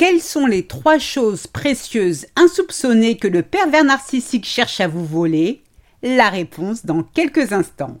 Quelles sont les trois choses précieuses insoupçonnées que le pervers narcissique cherche à vous voler? La réponse dans quelques instants.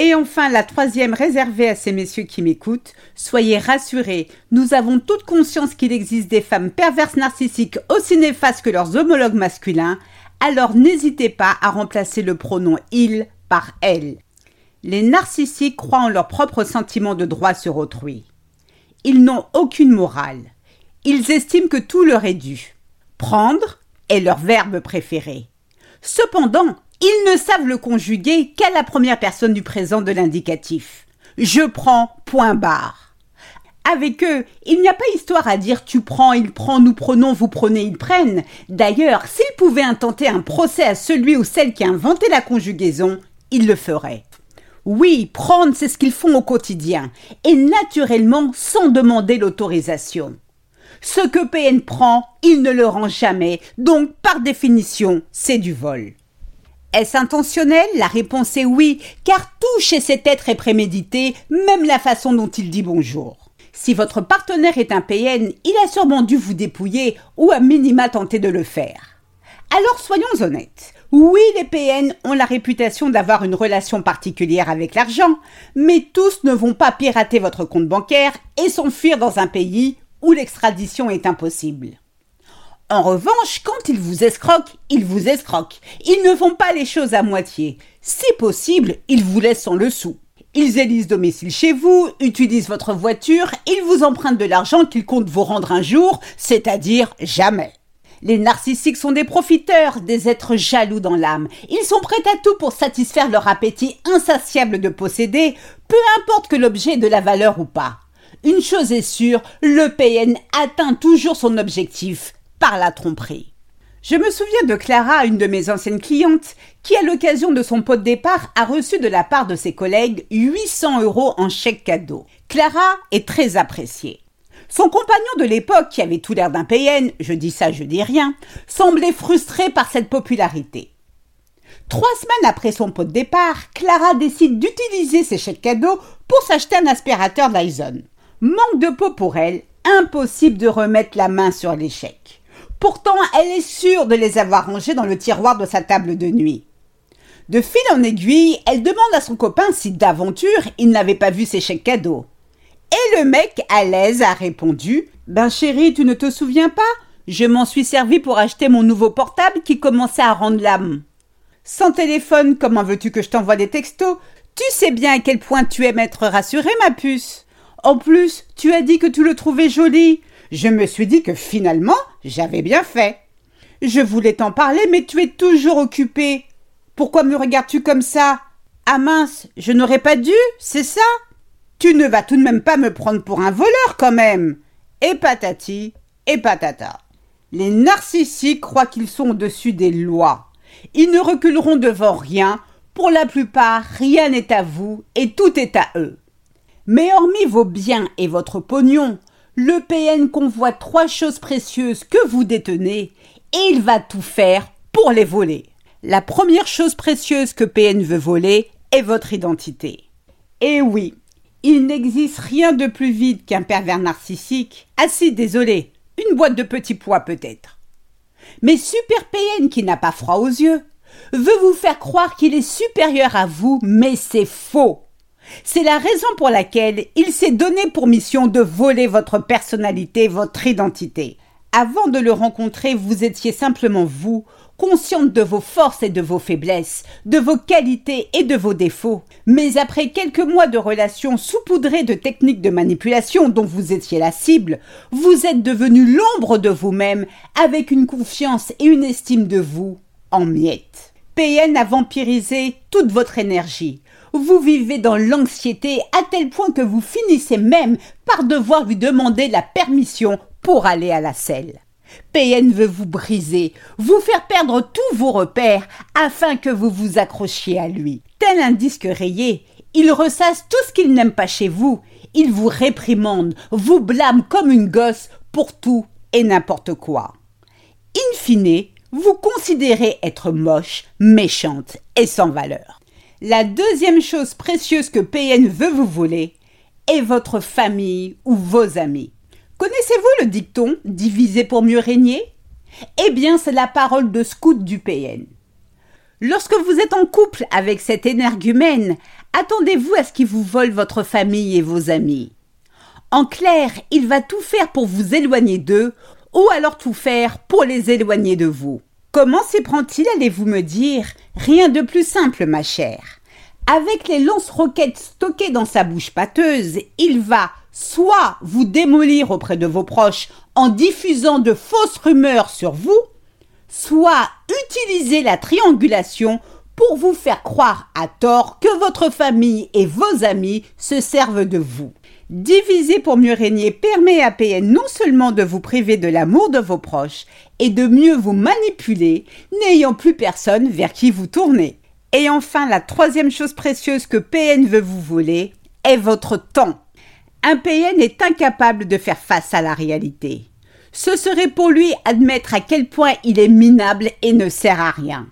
Et enfin, la troisième réservée à ces messieurs qui m'écoutent, soyez rassurés, nous avons toute conscience qu'il existe des femmes perverses narcissiques aussi néfastes que leurs homologues masculins, alors n'hésitez pas à remplacer le pronom il par elle. Les narcissiques croient en leur propre sentiment de droit sur autrui. Ils n'ont aucune morale. Ils estiment que tout leur est dû. Prendre est leur verbe préféré. Cependant, ils ne savent le conjuguer qu'à la première personne du présent de l'indicatif. Je prends, point barre. Avec eux, il n'y a pas histoire à dire tu prends, il prend, nous prenons, vous prenez, ils prennent. D'ailleurs, s'ils pouvaient intenter un procès à celui ou celle qui a inventé la conjugaison, ils le feraient. Oui, prendre, c'est ce qu'ils font au quotidien, et naturellement sans demander l'autorisation. Ce que PN prend, il ne le rend jamais, donc par définition, c'est du vol. Est-ce intentionnel? La réponse est oui, car tout chez cet être est prémédité, même la façon dont il dit bonjour. Si votre partenaire est un PN, il a sûrement dû vous dépouiller ou à minima tenter de le faire. Alors soyons honnêtes. Oui, les PN ont la réputation d'avoir une relation particulière avec l'argent, mais tous ne vont pas pirater votre compte bancaire et s'enfuir dans un pays où l'extradition est impossible. En revanche, quand ils vous escroquent, ils vous escroquent. Ils ne font pas les choses à moitié. Si possible, ils vous laissent le sou. Ils élisent domicile chez vous, utilisent votre voiture, ils vous empruntent de l'argent qu'ils comptent vous rendre un jour, c'est-à-dire jamais. Les narcissiques sont des profiteurs, des êtres jaloux dans l'âme. Ils sont prêts à tout pour satisfaire leur appétit insatiable de posséder, peu importe que l'objet ait de la valeur ou pas. Une chose est sûre, le PN atteint toujours son objectif, par la tromperie. Je me souviens de Clara, une de mes anciennes clientes, qui, à l'occasion de son pot de départ, a reçu de la part de ses collègues 800 euros en chèque cadeau. Clara est très appréciée. Son compagnon de l'époque, qui avait tout l'air d'un PN, je dis ça, je dis rien, semblait frustré par cette popularité. Trois semaines après son pot de départ, Clara décide d'utiliser ses chèques cadeaux pour s'acheter un aspirateur Dyson. Manque de peau pour elle, impossible de remettre la main sur chèques. Pourtant, elle est sûre de les avoir rangés dans le tiroir de sa table de nuit. De fil en aiguille, elle demande à son copain si d'aventure il n'avait pas vu ses chèques cadeaux. Et le mec, à l'aise, a répondu Ben chérie, tu ne te souviens pas? Je m'en suis servi pour acheter mon nouveau portable qui commençait à rendre l'âme. Sans téléphone, comment veux-tu que je t'envoie des textos? Tu sais bien à quel point tu aimes être rassurée, ma puce. En plus, tu as dit que tu le trouvais joli je me suis dit que finalement, j'avais bien fait. Je voulais t'en parler, mais tu es toujours occupé. Pourquoi me regardes-tu comme ça? Ah mince, je n'aurais pas dû, c'est ça? Tu ne vas tout de même pas me prendre pour un voleur quand même. Et patati, et patata. Les narcissiques croient qu'ils sont au-dessus des lois. Ils ne reculeront devant rien. Pour la plupart, rien n'est à vous et tout est à eux. Mais hormis vos biens et votre pognon, le PN convoite trois choses précieuses que vous détenez et il va tout faire pour les voler. La première chose précieuse que PN veut voler est votre identité. Et oui, il n'existe rien de plus vide qu'un pervers narcissique. Ah si, désolé, une boîte de petits pois peut-être. Mais Super PN qui n'a pas froid aux yeux veut vous faire croire qu'il est supérieur à vous, mais c'est faux. C'est la raison pour laquelle il s'est donné pour mission de voler votre personnalité, votre identité. Avant de le rencontrer, vous étiez simplement vous, consciente de vos forces et de vos faiblesses, de vos qualités et de vos défauts. Mais après quelques mois de relations saupoudrées de techniques de manipulation dont vous étiez la cible, vous êtes devenu l'ombre de vous-même avec une confiance et une estime de vous en miettes. PN a vampirisé toute votre énergie. Vous vivez dans l'anxiété à tel point que vous finissez même par devoir lui demander la permission pour aller à la selle. PN veut vous briser, vous faire perdre tous vos repères afin que vous vous accrochiez à lui. Tel un disque rayé, il ressasse tout ce qu'il n'aime pas chez vous. Il vous réprimande, vous blâme comme une gosse pour tout et n'importe quoi. In fine, vous considérez être moche, méchante et sans valeur. La deuxième chose précieuse que PN veut vous voler est votre famille ou vos amis. Connaissez-vous le dicton diviser pour mieux régner Eh bien, c'est la parole de scout du PN. Lorsque vous êtes en couple avec cet énergumène, attendez-vous à ce qu'il vous vole votre famille et vos amis. En clair, il va tout faire pour vous éloigner d'eux, ou alors tout faire pour les éloigner de vous. Comment s'y prend-il, allez-vous me dire? Rien de plus simple, ma chère. Avec les lance-roquettes stockées dans sa bouche pâteuse, il va soit vous démolir auprès de vos proches en diffusant de fausses rumeurs sur vous, soit utiliser la triangulation pour vous faire croire à tort que votre famille et vos amis se servent de vous. Diviser pour mieux régner permet à PN non seulement de vous priver de l'amour de vos proches et de mieux vous manipuler, n'ayant plus personne vers qui vous tourner. Et enfin, la troisième chose précieuse que PN veut vous voler est votre temps. Un PN est incapable de faire face à la réalité. Ce serait pour lui admettre à quel point il est minable et ne sert à rien.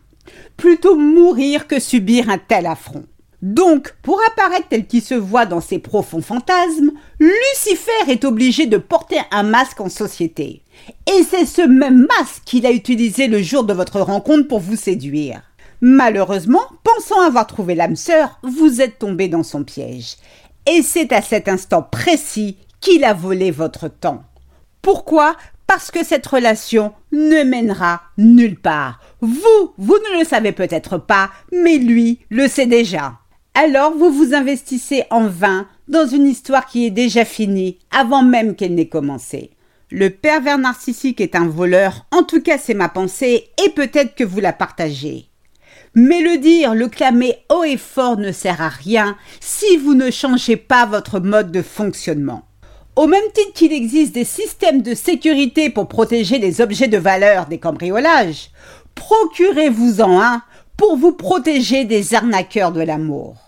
Plutôt mourir que subir un tel affront. Donc, pour apparaître tel qu'il se voit dans ses profonds fantasmes, Lucifer est obligé de porter un masque en société. Et c'est ce même masque qu'il a utilisé le jour de votre rencontre pour vous séduire. Malheureusement, pensant avoir trouvé l'âme sœur, vous êtes tombé dans son piège. Et c'est à cet instant précis qu'il a volé votre temps. Pourquoi? Parce que cette relation ne mènera nulle part. Vous, vous ne le savez peut-être pas, mais lui le sait déjà. Alors vous vous investissez en vain dans une histoire qui est déjà finie avant même qu'elle n'ait commencé. Le pervers narcissique est un voleur, en tout cas c'est ma pensée, et peut-être que vous la partagez. Mais le dire, le clamer haut et fort ne sert à rien si vous ne changez pas votre mode de fonctionnement. Au même titre qu'il existe des systèmes de sécurité pour protéger les objets de valeur des cambriolages, procurez-vous-en un pour vous protéger des arnaqueurs de l'amour.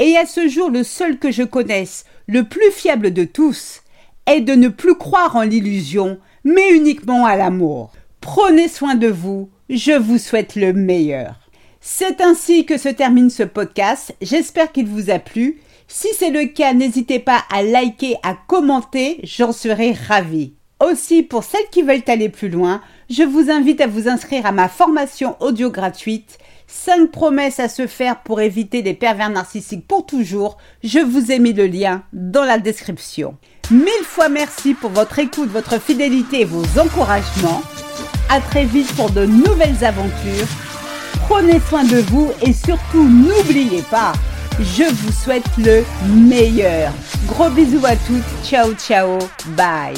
Et à ce jour, le seul que je connaisse, le plus fiable de tous, est de ne plus croire en l'illusion, mais uniquement à l'amour. Prenez soin de vous, je vous souhaite le meilleur. C'est ainsi que se termine ce podcast. J'espère qu'il vous a plu. Si c'est le cas, n'hésitez pas à liker, à commenter, j'en serai ravie. Aussi, pour celles qui veulent aller plus loin, je vous invite à vous inscrire à ma formation audio gratuite 5 promesses à se faire pour éviter les pervers narcissiques pour toujours. Je vous ai mis le lien dans la description. Mille fois merci pour votre écoute, votre fidélité et vos encouragements. À très vite pour de nouvelles aventures. Prenez soin de vous et surtout n'oubliez pas, je vous souhaite le meilleur. Gros bisous à toutes. Ciao ciao. Bye.